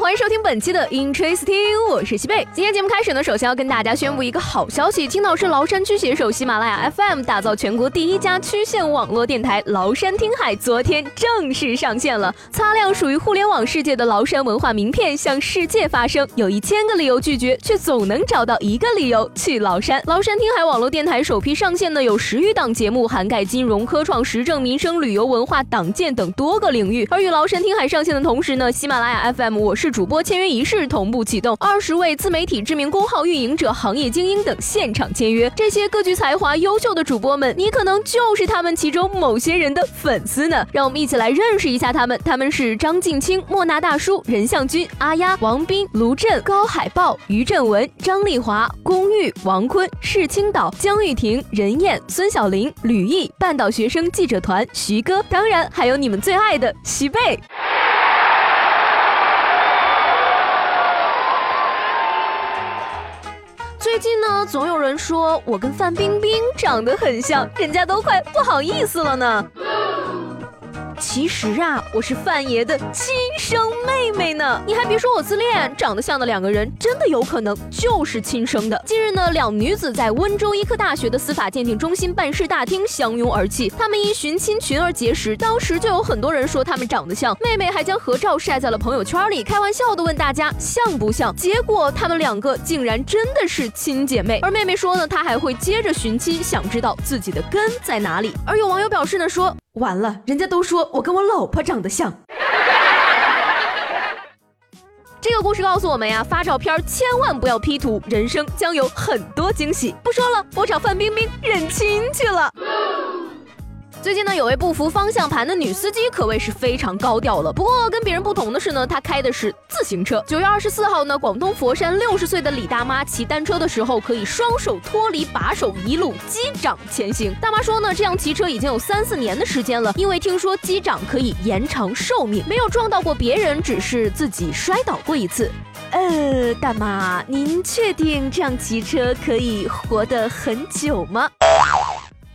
欢迎收听本期的 Interesting，我是西贝。今天节目开始呢，首先要跟大家宣布一个好消息，青岛市崂山区携手喜马拉雅 FM 打造全国第一家区县网络电台崂山听海，昨天正式上线了。擦亮属于互联网世界的崂山文化名片，向世界发声。有一千个理由拒绝，却总能找到一个理由去崂山。崂山听海网络电台首批上线呢，有十余档节目，涵盖金融、科创、时政、民生、旅游、文化、党建等多个领域。而与崂山听海上线的同时呢，喜马拉雅 FM 我是主播签约仪式同步启动，二十位自媒体知名公号运营者、行业精英等现场签约。这些各具才华、优秀的主播们，你可能就是他们其中某些人的粉丝呢。让我们一起来认识一下他们。他们是张静清、莫那大叔、任向军、阿丫、王斌、卢震、高海豹、于振文、张丽华、龚玉、王坤、释青岛、江玉婷、任燕、孙晓玲、吕毅、半岛学生记者团、徐哥，当然还有你们最爱的徐贝。最近呢，总有人说我跟范冰冰长得很像，人家都快不好意思了呢。其实啊，我是范爷的亲生妹妹呢。你还别说我自恋，长得像的两个人真的有可能就是亲生的。近日呢，两女子在温州医科大学的司法鉴定中心办事大厅相拥而泣。她们因寻亲群而结识，当时就有很多人说她们长得像。妹妹还将合照晒在了朋友圈里，开玩笑的问大家像不像。结果她们两个竟然真的是亲姐妹。而妹妹说呢，她还会接着寻亲，想知道自己的根在哪里。而有网友表示呢，说。完了，人家都说我跟我老婆长得像。这个故事告诉我们呀，发照片千万不要 P 图，人生将有很多惊喜。不说了，我找范冰冰认亲去了。最近呢，有位不服方向盘的女司机可谓是非常高调了。不过跟别人不同的是呢，她开的是自行车。九月二十四号呢，广东佛山六十岁的李大妈骑单车的时候，可以双手脱离把手，一路击掌前行。大妈说呢，这样骑车已经有三四年的时间了，因为听说击掌可以延长寿命，没有撞到过别人，只是自己摔倒过一次。呃，大妈，您确定这样骑车可以活得很久吗？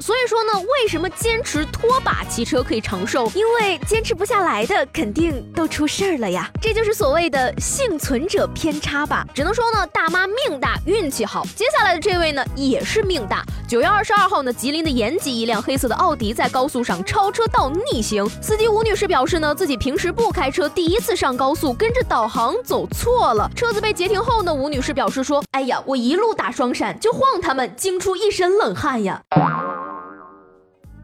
所以说呢，为什么坚持拖把骑车可以长寿？因为坚持不下来的肯定都出事儿了呀。这就是所谓的幸存者偏差吧。只能说呢，大妈命大，运气好。接下来的这位呢，也是命大。九月二十二号呢，吉林的延吉，一辆黑色的奥迪在高速上超车道逆行。司机吴女士表示呢，自己平时不开车，第一次上高速跟着导航走错了。车子被截停后呢，吴女士表示说：“哎呀，我一路打双闪，就晃他们，惊出一身冷汗呀。”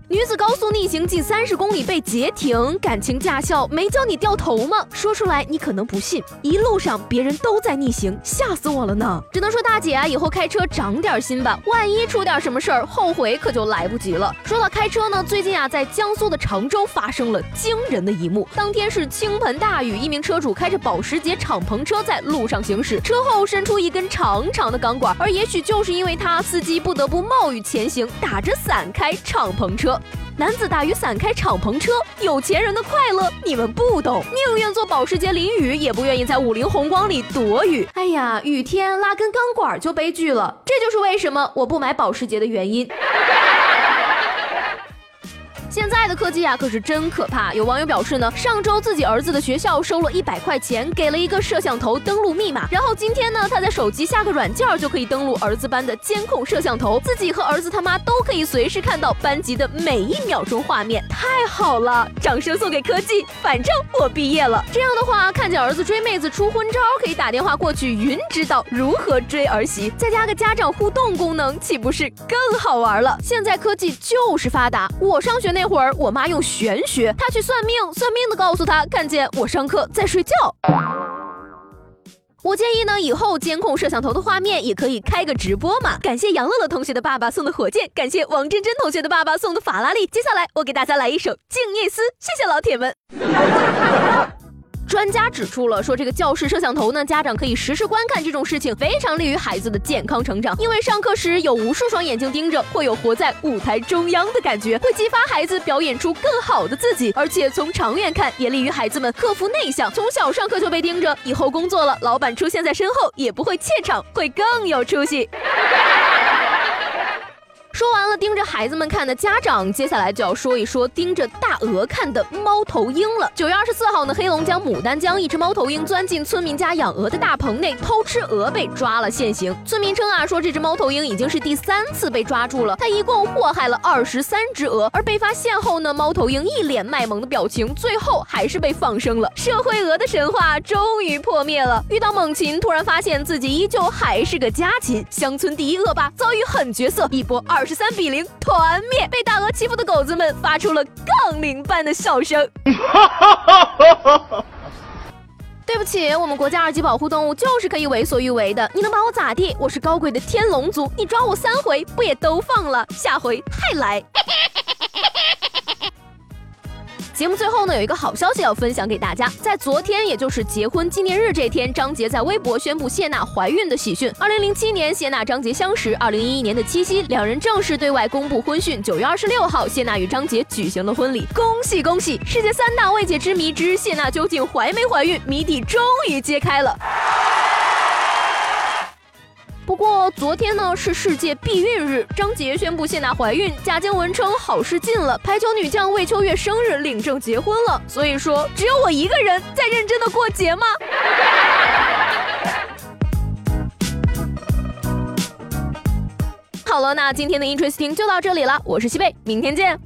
女子高速逆行近三十公里被截停，感情驾校没教你掉头吗？说出来你可能不信，一路上别人都在逆行，吓死我了呢！只能说大姐啊，以后开车长点心吧，万一出点什么事儿，后悔可就来不及了。说到开车呢，最近啊，在江苏的常州发生了惊人的一幕。当天是倾盆大雨，一名车主开着保时捷敞篷车在路上行驶，车后伸出一根长长的钢管，而也许就是因为他，司机不得不冒雨前行，打着伞开敞篷车。男子打雨伞开敞篷车，有钱人的快乐你们不懂，宁愿坐保时捷淋雨，也不愿意在五菱宏光里躲雨。哎呀，雨天拉根钢管就悲剧了，这就是为什么我不买保时捷的原因。现在的科技啊，可是真可怕。有网友表示呢，上周自己儿子的学校收了一百块钱，给了一个摄像头登录密码，然后今天呢，他在手机下个软件就可以登录儿子班的监控摄像头，自己和儿子他妈都可以随时看到班级的每一秒钟画面，太好了！掌声送给科技，反正我毕业了。这样的话，看见儿子追妹子出昏招，可以打电话过去，云指导如何追儿媳，再加个家长互动功能，岂不是更好玩了？现在科技就是发达，我上学那一。会儿我妈用玄学，她去算命，算命的告诉她看见我上课在睡觉。我建议呢，以后监控摄像头的画面也可以开个直播嘛。感谢杨乐乐同学的爸爸送的火箭，感谢王真真同学的爸爸送的法拉利。接下来我给大家来一首《静夜思》，谢谢老铁们。专家指出了，说这个教室摄像头呢，家长可以实时观看这种事情，非常利于孩子的健康成长。因为上课时有无数双眼睛盯着，会有活在舞台中央的感觉，会激发孩子表演出更好的自己。而且从长远看，也利于孩子们克服内向。从小上课就被盯着，以后工作了，老板出现在身后也不会怯场，会更有出息。说完了盯着孩子们看的家长，接下来就要说一说盯着大鹅看的猫头鹰了。九月二十四号呢，黑龙江牡丹江一只猫头鹰钻进村民家养鹅的大棚内偷吃鹅，被抓了现行。村民称啊，说这只猫头鹰已经是第三次被抓住了，它一共祸害了二十三只鹅。而被发现后呢，猫头鹰一脸卖萌的表情，最后还是被放生了。社会鹅的神话终于破灭了。遇到猛禽，突然发现自己依旧还是个家禽。乡村第一恶霸遭遇狠角色，一波二。十三比零团灭，被大鹅欺负的狗子们发出了杠铃般的笑声。对不起，我们国家二级保护动物就是可以为所欲为的，你能把我咋地？我是高贵的天龙族，你抓我三回不也都放了？下回还来。节目最后呢，有一个好消息要分享给大家。在昨天，也就是结婚纪念日这天，张杰在微博宣布谢娜怀孕的喜讯。二零零七年，谢娜张杰相识；二零一一年的七夕，两人正式对外公布婚讯。九月二十六号，谢娜与张杰举行了婚礼，恭喜恭喜！世界三大未解之谜之谢娜究竟怀没怀孕，谜底终于揭开了。不过昨天呢是世界避孕日，张杰宣布谢娜怀孕，贾静雯称好事近了，排球女将魏秋月生日领证结婚了，所以说只有我一个人在认真的过节吗？好了，那今天的 Interesting 就到这里了，我是西贝，明天见。